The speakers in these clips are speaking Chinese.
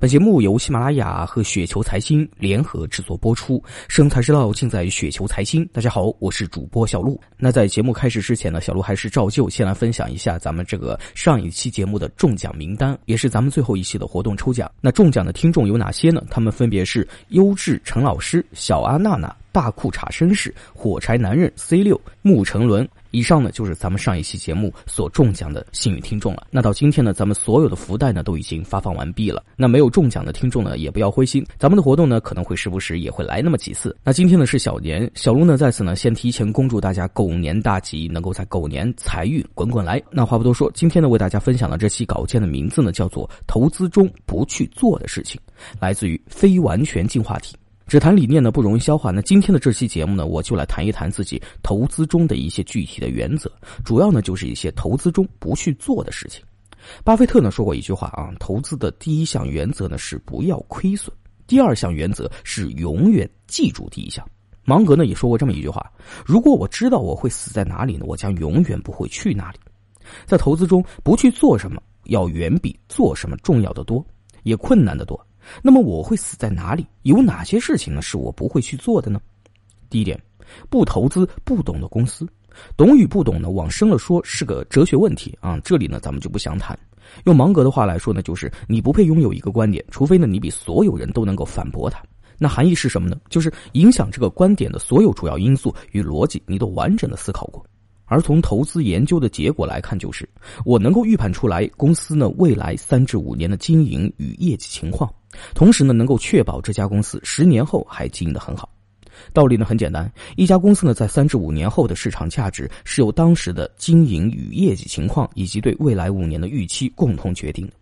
本节目由喜马拉雅和雪球财经联合制作播出，生财之道尽在雪球财经。大家好，我是主播小璐。那在节目开始之前呢，小璐还是照旧先来分享一下咱们这个上一期节目的中奖名单，也是咱们最后一期的活动抽奖。那中奖的听众有哪些呢？他们分别是优质陈老师、小阿娜娜、大裤衩绅士、火柴男人 C 六、穆成伦。以上呢就是咱们上一期节目所中奖的幸运听众了。那到今天呢，咱们所有的福袋呢都已经发放完毕了。那没有中奖的听众呢，也不要灰心，咱们的活动呢可能会时不时也会来那么几次。那今天呢是小年，小卢呢在此呢先提前恭祝大家狗年大吉，能够在狗年财运滚滚来。那话不多说，今天呢为大家分享的这期稿件的名字呢叫做《投资中不去做的事情》，来自于非完全进化体。只谈理念呢不容易消化，那今天的这期节目呢，我就来谈一谈自己投资中的一些具体的原则，主要呢就是一些投资中不去做的事情。巴菲特呢说过一句话啊，投资的第一项原则呢是不要亏损，第二项原则是永远记住第一项。芒格呢也说过这么一句话：如果我知道我会死在哪里呢，我将永远不会去那里。在投资中不去做什么，要远比做什么重要的多，也困难的多。那么我会死在哪里？有哪些事情呢？是我不会去做的呢？第一点，不投资不懂的公司。懂与不懂呢，往深了说是个哲学问题啊。这里呢，咱们就不详谈。用芒格的话来说呢，就是你不配拥有一个观点，除非呢你比所有人都能够反驳它。那含义是什么呢？就是影响这个观点的所有主要因素与逻辑，你都完整的思考过。而从投资研究的结果来看，就是我能够预判出来公司呢未来三至五年的经营与业绩情况。同时呢，能够确保这家公司十年后还经营的很好。道理呢很简单，一家公司呢在三至五年后的市场价值是由当时的经营与业绩情况以及对未来五年的预期共同决定的。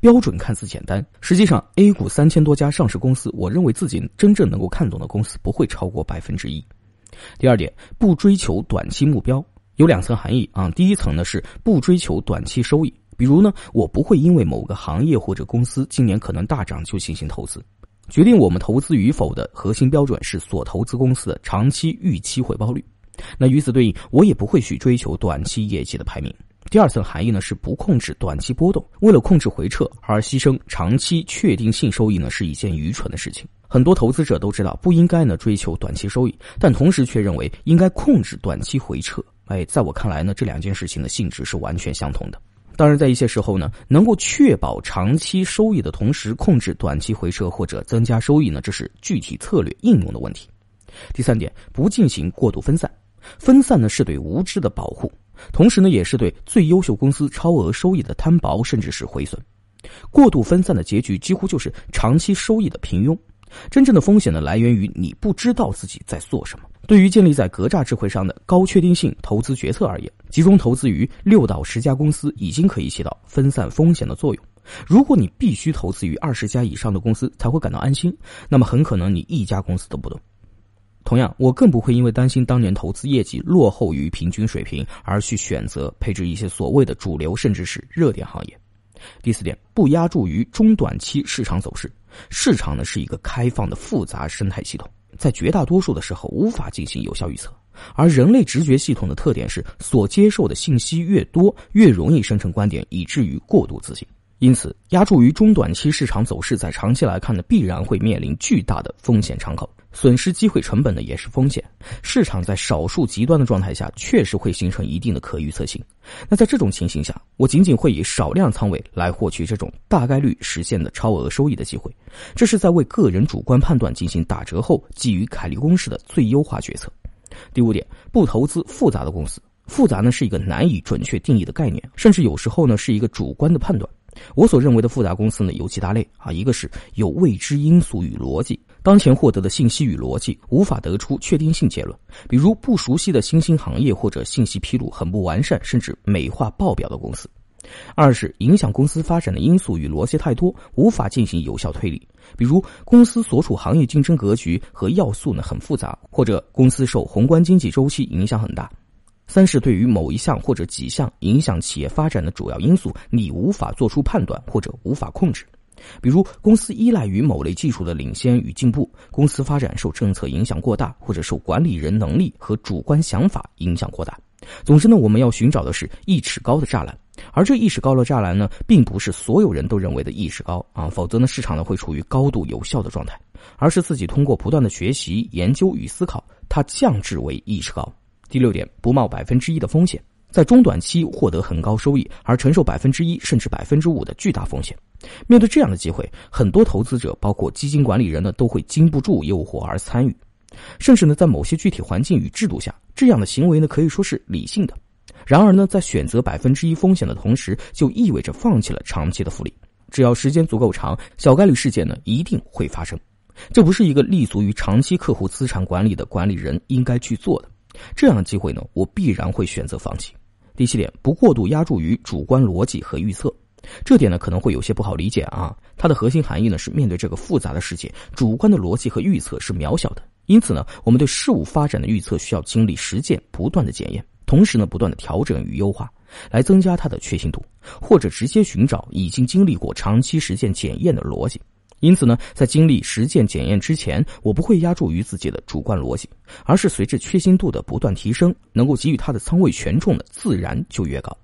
标准看似简单，实际上 A 股三千多家上市公司，我认为自己真正能够看懂的公司不会超过百分之一。第二点，不追求短期目标，有两层含义啊。第一层呢是不追求短期收益。比如呢，我不会因为某个行业或者公司今年可能大涨就进行投资。决定我们投资与否的核心标准是所投资公司的长期预期回报率。那与此对应，我也不会去追求短期业绩的排名。第二层含义呢是不控制短期波动，为了控制回撤而牺牲长期确定性收益呢是一件愚蠢的事情。很多投资者都知道不应该呢追求短期收益，但同时却认为应该控制短期回撤。哎，在我看来呢，这两件事情的性质是完全相同的。当然，在一些时候呢，能够确保长期收益的同时，控制短期回撤或者增加收益呢，这是具体策略应用的问题。第三点，不进行过度分散。分散呢，是对无知的保护，同时呢，也是对最优秀公司超额收益的摊薄，甚至是毁损。过度分散的结局几乎就是长期收益的平庸。真正的风险呢，来源于你不知道自己在做什么。对于建立在格栅智慧上的高确定性投资决策而言，集中投资于六到十家公司已经可以起到分散风险的作用。如果你必须投资于二十家以上的公司才会感到安心，那么很可能你一家公司都不懂。同样，我更不会因为担心当年投资业绩落后于平均水平而去选择配置一些所谓的主流甚至是热点行业。第四点，不压注于中短期市场走势。市场呢是一个开放的复杂生态系统。在绝大多数的时候无法进行有效预测，而人类直觉系统的特点是所接受的信息越多，越容易生成观点，以至于过度自信。因此，压住于中短期市场走势，在长期来看呢，必然会面临巨大的风险敞口，损失机会成本呢也是风险。市场在少数极端的状态下，确实会形成一定的可预测性。那在这种情形下，我仅仅会以少量仓位来获取这种大概率实现的超额收益的机会，这是在为个人主观判断进行打折后基于凯利公式的最优化决策。第五点，不投资复杂的公司。复杂呢是一个难以准确定义的概念，甚至有时候呢是一个主观的判断。我所认为的复杂公司呢，有几大类啊，一个是有未知因素与逻辑，当前获得的信息与逻辑无法得出确定性结论，比如不熟悉的新兴行业或者信息披露很不完善，甚至美化报表的公司；二是影响公司发展的因素与逻辑太多，无法进行有效推理，比如公司所处行业竞争格局和要素呢很复杂，或者公司受宏观经济周期影响很大。三是对于某一项或者几项影响企业发展的主要因素，你无法做出判断或者无法控制，比如公司依赖于某类技术的领先与进步，公司发展受政策影响过大，或者受管理人能力和主观想法影响过大。总之呢，我们要寻找的是一尺高的栅栏，而这意识高的栅栏呢，并不是所有人都认为的意识高啊，否则呢，市场呢会处于高度有效的状态，而是自己通过不断的学习、研究与思考，它降至为意识高。第六点，不冒百分之一的风险，在中短期获得很高收益，而承受百分之一甚至百分之五的巨大风险。面对这样的机会，很多投资者，包括基金管理人呢，都会经不住诱惑而参与，甚至呢，在某些具体环境与制度下，这样的行为呢，可以说是理性的。然而呢，在选择百分之一风险的同时，就意味着放弃了长期的复利。只要时间足够长，小概率事件呢一定会发生。这不是一个立足于长期客户资产管理的管理人应该去做的。这样的机会呢，我必然会选择放弃。第七点，不过度压注于主观逻辑和预测。这点呢可能会有些不好理解啊。它的核心含义呢是面对这个复杂的世界，主观的逻辑和预测是渺小的。因此呢，我们对事物发展的预测需要经历实践不断的检验。同时呢，不断的调整与优化，来增加它的确信度，或者直接寻找已经经历过长期实践检验的逻辑。因此呢，在经历实践检验之前，我不会压注于自己的主观逻辑，而是随着确信度的不断提升，能够给予它的仓位权重呢，自然就越高。